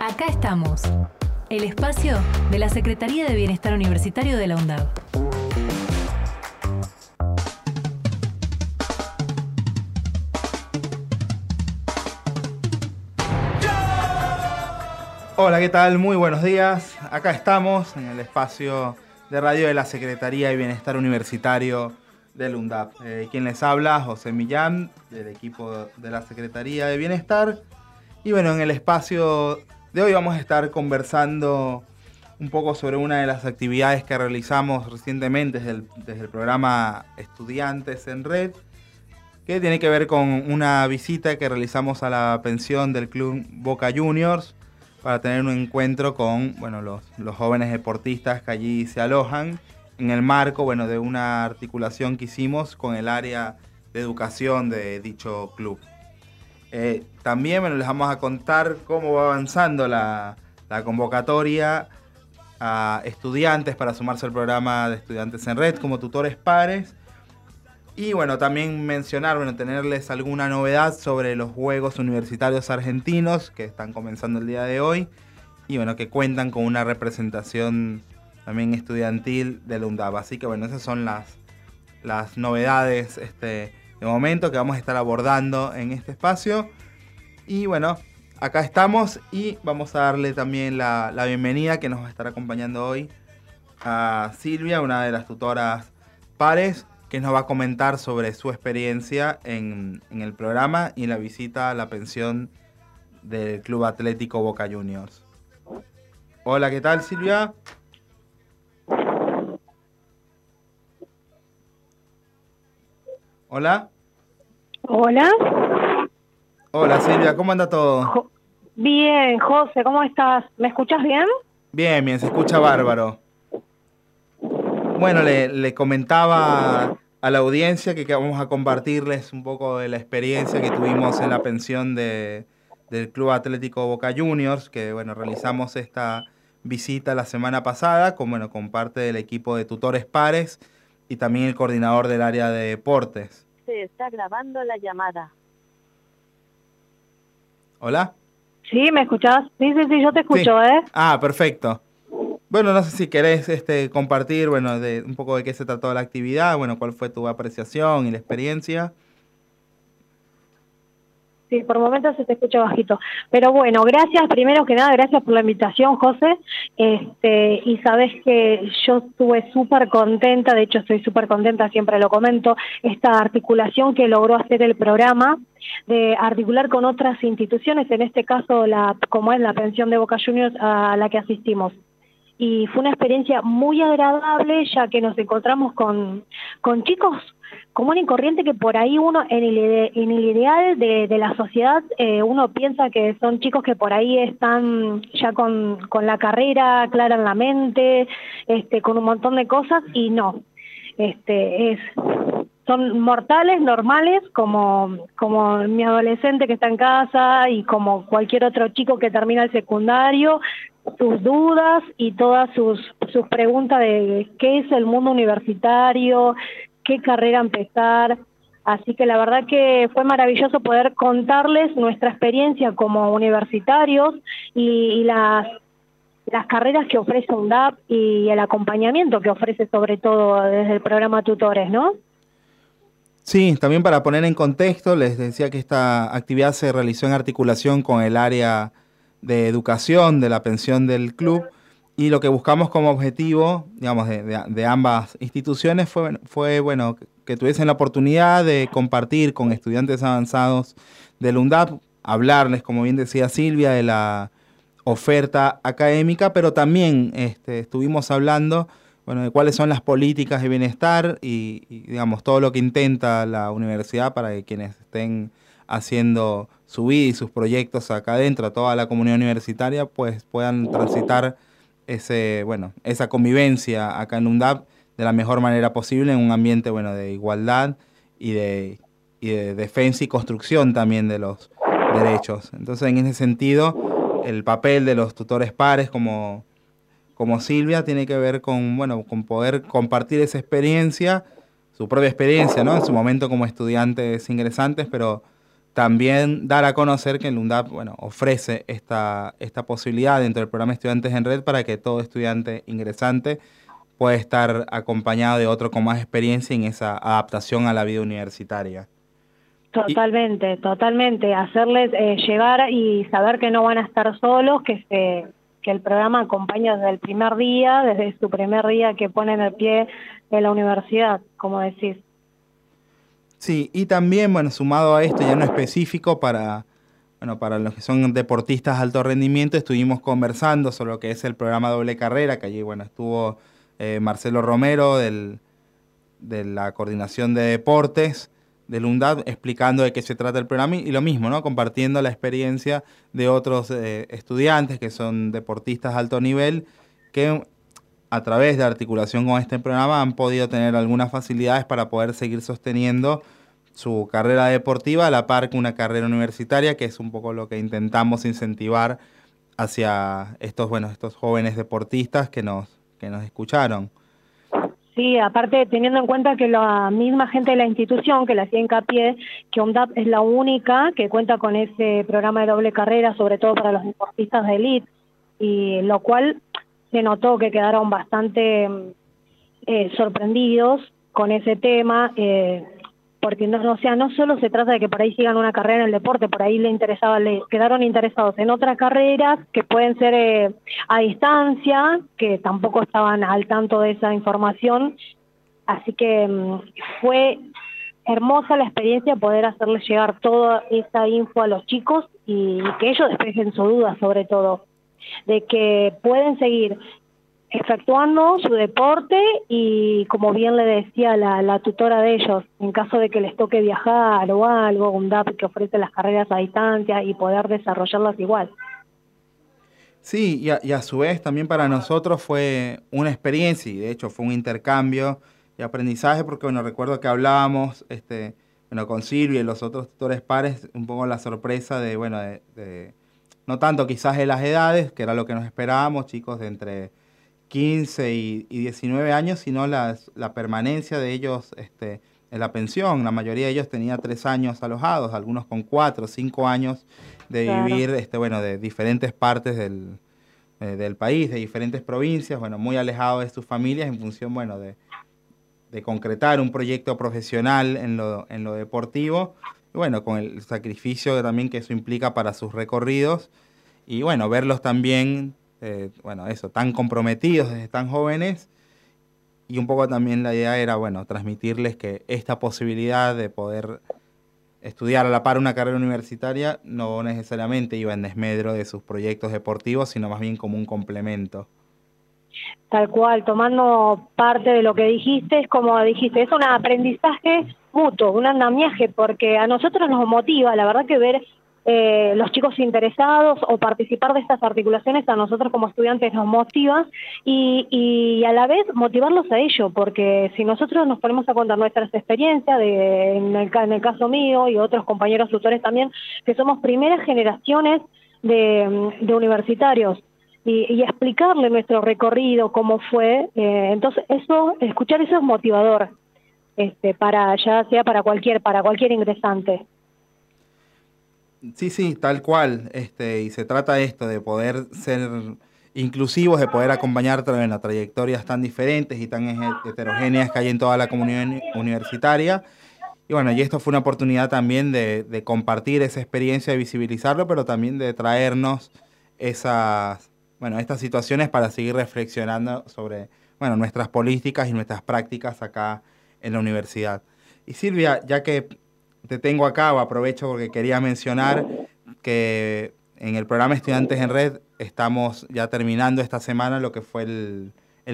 Acá estamos, el espacio de la Secretaría de Bienestar Universitario de la UNDAV. Hola, ¿qué tal? Muy buenos días. Acá estamos en el espacio de radio de la Secretaría de Bienestar Universitario del UNDAP. Eh, quien les habla, José Millán, del equipo de la Secretaría de Bienestar. Y bueno, en el espacio de hoy vamos a estar conversando un poco sobre una de las actividades que realizamos recientemente desde el, programa Estudiantes en Red, que tiene que ver con una visita que realizamos a la pensión del Club Boca Juniors para tener un encuentro con bueno, los, los, jóvenes deportistas que allí se alojan en el marco bueno, de una articulación que hicimos con el área de educación de dicho club. Eh, también bueno, les vamos a contar cómo va avanzando la, la convocatoria a estudiantes para sumarse al programa de estudiantes en red como tutores pares y bueno, también mencionar, bueno, tenerles alguna novedad sobre los Juegos Universitarios Argentinos que están comenzando el día de hoy y bueno, que cuentan con una representación también estudiantil del UNDAP. Así que bueno, esas son las, las novedades este, de momento que vamos a estar abordando en este espacio. Y bueno, acá estamos y vamos a darle también la, la bienvenida que nos va a estar acompañando hoy a Silvia, una de las tutoras pares que nos va a comentar sobre su experiencia en, en, el programa y en la visita a la pensión del Club Atlético Boca Juniors. Hola, ¿qué tal Silvia? Hola. Hola. Hola Silvia, ¿cómo anda todo? Bien, José, ¿cómo estás? ¿Me escuchas bien? Bien, bien, se escucha bárbaro. Bueno, le, le, comentaba a la audiencia que, que, vamos a compartirles un poco de la experiencia que tuvimos en la pensión de, del Club Atlético Boca Juniors, que bueno, realizamos esta visita la semana pasada con, bueno, con parte del equipo de tutores pares y también el coordinador del área de deportes. Se está grabando la llamada. ¿Hola? Sí, ¿me escuchás? Sí, sí, sí, yo te escucho, sí. ¿eh? Ah, perfecto. Bueno, no sé si querés este, compartir, bueno, de un poco de qué se trató la actividad, bueno, cuál fue tu apreciación y la experiencia. Sí, por momentos se te escucha bajito. Pero bueno, gracias, primero que nada, gracias por la invitación, José. Este, y sabes que yo estuve súper contenta, de hecho estoy súper contenta, siempre lo comento, esta articulación que logró hacer el programa de articular con otras instituciones, en este caso la como es la pensión de Boca Juniors a la que asistimos y fue una experiencia muy agradable ya que nos encontramos con, con chicos común y corriente que por ahí uno en el, en el ideal de, la sociedad eh, uno piensa que son chicos que por ahí están ya con, con la carrera clara en la mente, este, con un montón de cosas y no, este es son mortales, normales, como, como mi adolescente que está en casa y como cualquier otro chico que termina el secundario, sus dudas y todas sus, sus preguntas de qué es el mundo universitario, qué carrera empezar. Así que la verdad que fue maravilloso poder contarles nuestra experiencia como universitarios y, y las las carreras que ofrece UNDAP y el acompañamiento que ofrece sobre todo desde el programa Tutores, ¿no? Sí, también para poner en contexto, les decía que esta actividad se realizó en articulación con el área de educación de la pensión del club y lo que buscamos como objetivo, digamos, de, de, ambas instituciones fue, fue, bueno, que tuviesen la oportunidad de compartir con estudiantes avanzados del UNDAP, hablarles, como bien decía Silvia, de la oferta académica, pero también este, estuvimos hablando bueno, de cuáles son las políticas de bienestar y, y, digamos, todo lo que intenta la universidad para que quienes estén haciendo su vida y sus proyectos acá adentro, toda la comunidad universitaria, pues puedan transitar ese, bueno, esa convivencia acá en UNDAP de la mejor manera posible en un ambiente, bueno, de igualdad y de, y de defensa y construcción también de los derechos. Entonces, en ese sentido, el papel de los tutores pares como como Silvia tiene que ver con, bueno, con poder compartir esa experiencia, su propia experiencia, ¿no? En su momento como estudiantes ingresantes, pero también dar a conocer que el UNDAP bueno, ofrece esta, esta posibilidad dentro del programa Estudiantes en Red para que todo estudiante ingresante pueda estar acompañado de otro con más experiencia en esa adaptación a la vida universitaria. Totalmente, totalmente. Hacerles eh, llegar y saber que no van a estar solos, que se que el programa acompaña desde el primer día, desde su primer día que ponen el pie en la universidad, como decís. Sí, y también, bueno, sumado a esto, ya no específico para, bueno, para los que son deportistas de alto rendimiento, estuvimos conversando sobre lo que es el programa doble carrera, que allí, bueno, estuvo eh, Marcelo Romero del, de la Coordinación de Deportes, del UNDAD explicando de qué se trata el programa y lo mismo, ¿no? Compartiendo la experiencia de otros eh, estudiantes que son deportistas de alto nivel que a través de articulación con este programa han podido tener algunas facilidades para poder seguir sosteniendo su carrera deportiva a la par que una carrera universitaria, que es un poco lo que intentamos incentivar hacia estos, bueno, estos jóvenes deportistas que nos, que nos escucharon. Sí, aparte teniendo en cuenta que la misma gente de la institución que le hacía hincapié que UNDAP es la única que cuenta con ese programa de doble carrera, sobre todo para los deportistas de élite, y lo cual se notó que quedaron bastante eh, sorprendidos con ese tema. Eh, porque no solo se trata de que por ahí sigan una carrera en el deporte, por ahí le interesaba, le quedaron interesados en otras carreras que pueden ser eh, a distancia, que tampoco estaban al tanto de esa información, así que mm, fue hermosa la experiencia poder hacerles llegar toda esa info a los chicos y que ellos despejen su duda sobre todo, de que pueden seguir efectuando su deporte y como bien le decía la, tutora de ellos, en caso de que les toque viajar o algo, un DAP que ofrece las carreras a distancia y poder desarrollarlas igual. Sí, y a, su vez también para nosotros fue una experiencia y de hecho fue un intercambio y aprendizaje porque bueno, recuerdo que hablábamos este, bueno, con Silvia y los otros tutores pares, un poco la sorpresa de, bueno, de no tanto quizás de las edades, que era lo que nos esperábamos, chicos de entre 15 y, 19 años, sino la permanencia de ellos este, en la pensión. La mayoría de ellos tenía tres años alojados, algunos con cuatro, cinco años de vivir, este, bueno, de diferentes partes del, eh, del, país, de diferentes provincias, bueno, muy alejados de sus familias en función, bueno, de, de concretar un proyecto profesional en lo, en lo deportivo, y bueno, con el sacrificio también que eso implica para sus recorridos, y bueno, verlos también eh, bueno, eso, tan comprometidos desde tan jóvenes. Y un poco también la idea era, bueno, transmitirles que esta posibilidad de poder estudiar a la par una carrera universitaria no necesariamente iba en desmedro de sus proyectos deportivos, sino más bien como un complemento. Tal cual, tomando parte de lo que dijiste, es como dijiste, es un aprendizaje un andamiaje, porque a nosotros nos motiva, la verdad que ver eh, los chicos interesados o participar de estas articulaciones a nosotros como estudiantes nos motiva y, a la vez motivarlos a ello, porque si nosotros nos ponemos a contar nuestras experiencias, de, en, el, caso mío y otros compañeros tutores también, que somos primeras generaciones de, universitarios, y, explicarle nuestro recorrido, cómo fue. Eh, entonces, eso, escuchar eso es motivador, este, para ya sea para cualquier, para cualquier ingresante. Sí, sí, tal cual. Este, y se trata de esto, de poder ser inclusivos, de poder acompañar en las trayectorias tan diferentes y tan heterogéneas que hay en toda la comunidad universitaria. Y bueno, y esto fue una oportunidad también de, compartir esa experiencia, de visibilizarlo, pero también de traernos esas, bueno, estas situaciones para seguir reflexionando sobre, bueno, nuestras políticas y nuestras prácticas acá en la universidad. Y Silvia, ya que te tengo acá, aprovecho porque quería mencionar que en el programa Estudiantes en Red estamos ya terminando esta semana lo que fue el,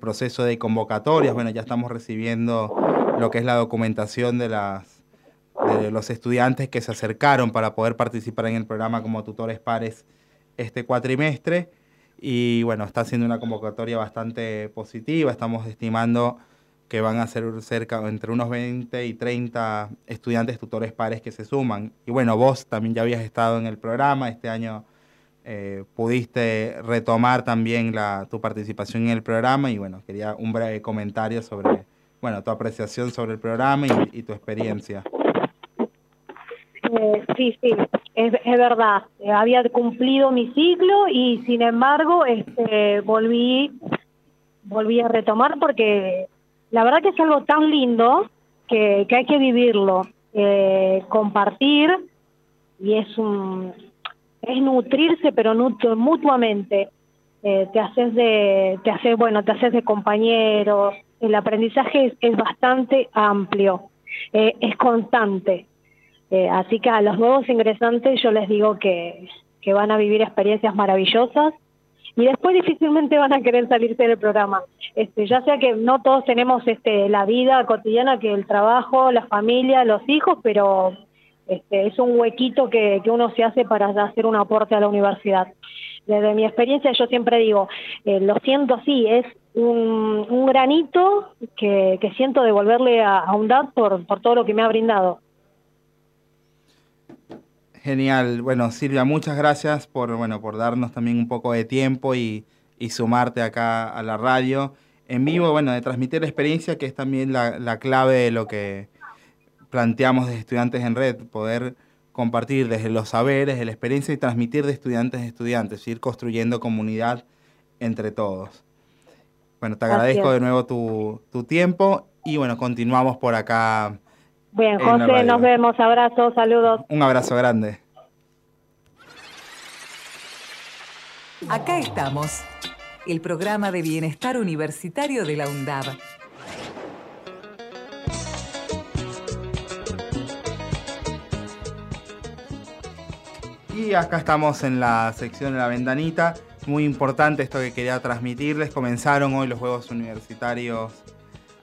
proceso de convocatorias. Bueno, ya estamos recibiendo lo que es la documentación de, las, de los estudiantes que se acercaron para poder participar en el programa como tutores pares este cuatrimestre. Y bueno, está siendo una convocatoria bastante positiva. Estamos estimando que van a ser cerca entre unos 20 y 30 estudiantes tutores pares que se suman. Y bueno, vos también ya habías estado en el programa, este año eh, pudiste retomar también la, tu participación en el programa y bueno, quería un breve comentario sobre bueno, tu apreciación sobre el programa y, tu experiencia. Eh, sí, sí, es, verdad. Había cumplido mi ciclo y sin embargo este, volví, volví a retomar porque la verdad que es algo tan lindo que, hay que vivirlo, eh, compartir y es un es nutrirse pero mutuamente. Eh, te haces de te haces bueno te haces de compañeros el aprendizaje es, bastante amplio eh, es constante. Así que a los nuevos ingresantes yo les digo que, que van a vivir experiencias maravillosas y después difícilmente van a querer salirse del programa. Este, ya sea que no todos tenemos este, la vida cotidiana, que el trabajo, la familia, los hijos, pero este, es un huequito que, que uno se hace para hacer un aporte a la universidad. Desde mi experiencia yo siempre digo, eh, lo siento así, es un, un granito que, que, siento devolverle a, a UNDAD por, por todo lo que me ha brindado. Genial. Bueno, Silvia, muchas gracias por, bueno, por darnos también un poco de tiempo y, y sumarte acá a la radio en vivo, bueno, de transmitir la experiencia, que es también la, la clave de lo que planteamos de estudiantes en red, poder compartir desde los saberes, de la experiencia y transmitir de estudiantes a estudiantes, ir construyendo comunidad entre todos. Bueno, te agradezco de nuevo tu, tu, tiempo y bueno, continuamos por acá. Bien, José, nos vemos, abrazos, saludos. Un abrazo grande. Acá estamos, el programa de bienestar universitario de la UNDAB. Y acá estamos en la sección de la ventanita. Muy importante esto que quería transmitirles. Comenzaron hoy los Juegos Universitarios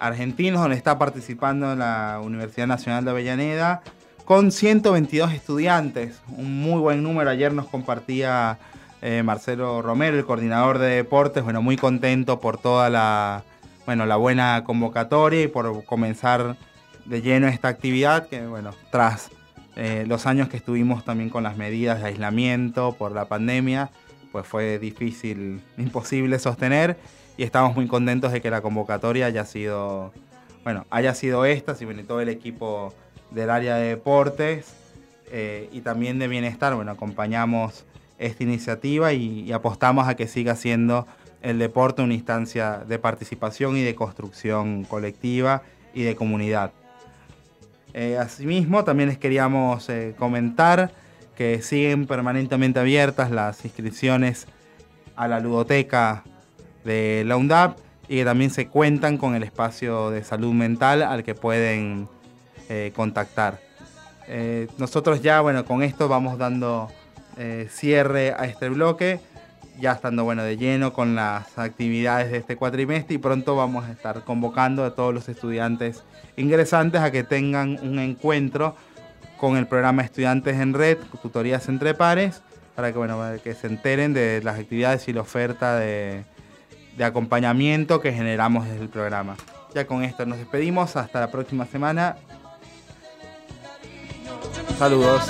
Argentinos, donde está participando la Universidad Nacional de Avellaneda, con 122 estudiantes. Un muy buen número. Ayer nos compartía eh, Marcelo Romero, el coordinador de deportes. Bueno, muy contento por toda la, bueno, la buena convocatoria y por comenzar de lleno esta actividad que, bueno, tras eh, los años que estuvimos también con las medidas de aislamiento por la pandemia, pues fue difícil, imposible sostener y estamos muy contentos de que la convocatoria haya sido, bueno, haya sido esta, y bueno, todo el equipo del área de deportes eh, y también de bienestar, bueno, acompañamos esta iniciativa y, y apostamos a que siga siendo el deporte una instancia de participación y de construcción colectiva y de comunidad. Eh, asimismo, también les queríamos eh, comentar que siguen permanentemente abiertas las inscripciones a la ludoteca de la UNDAP y que también se cuentan con el espacio de salud mental al que pueden eh, contactar. nosotros ya, bueno, con esto vamos dando cierre a este bloque, ya estando, bueno, de lleno con las actividades de este cuatrimestre y pronto vamos a estar convocando a todos los estudiantes ingresantes a que tengan un encuentro con el programa Estudiantes en Red, tutorías entre pares, para que, bueno, que se enteren de las actividades y la oferta de, de acompañamiento que generamos desde el programa. Ya con esto nos despedimos, hasta la próxima semana. Saludos.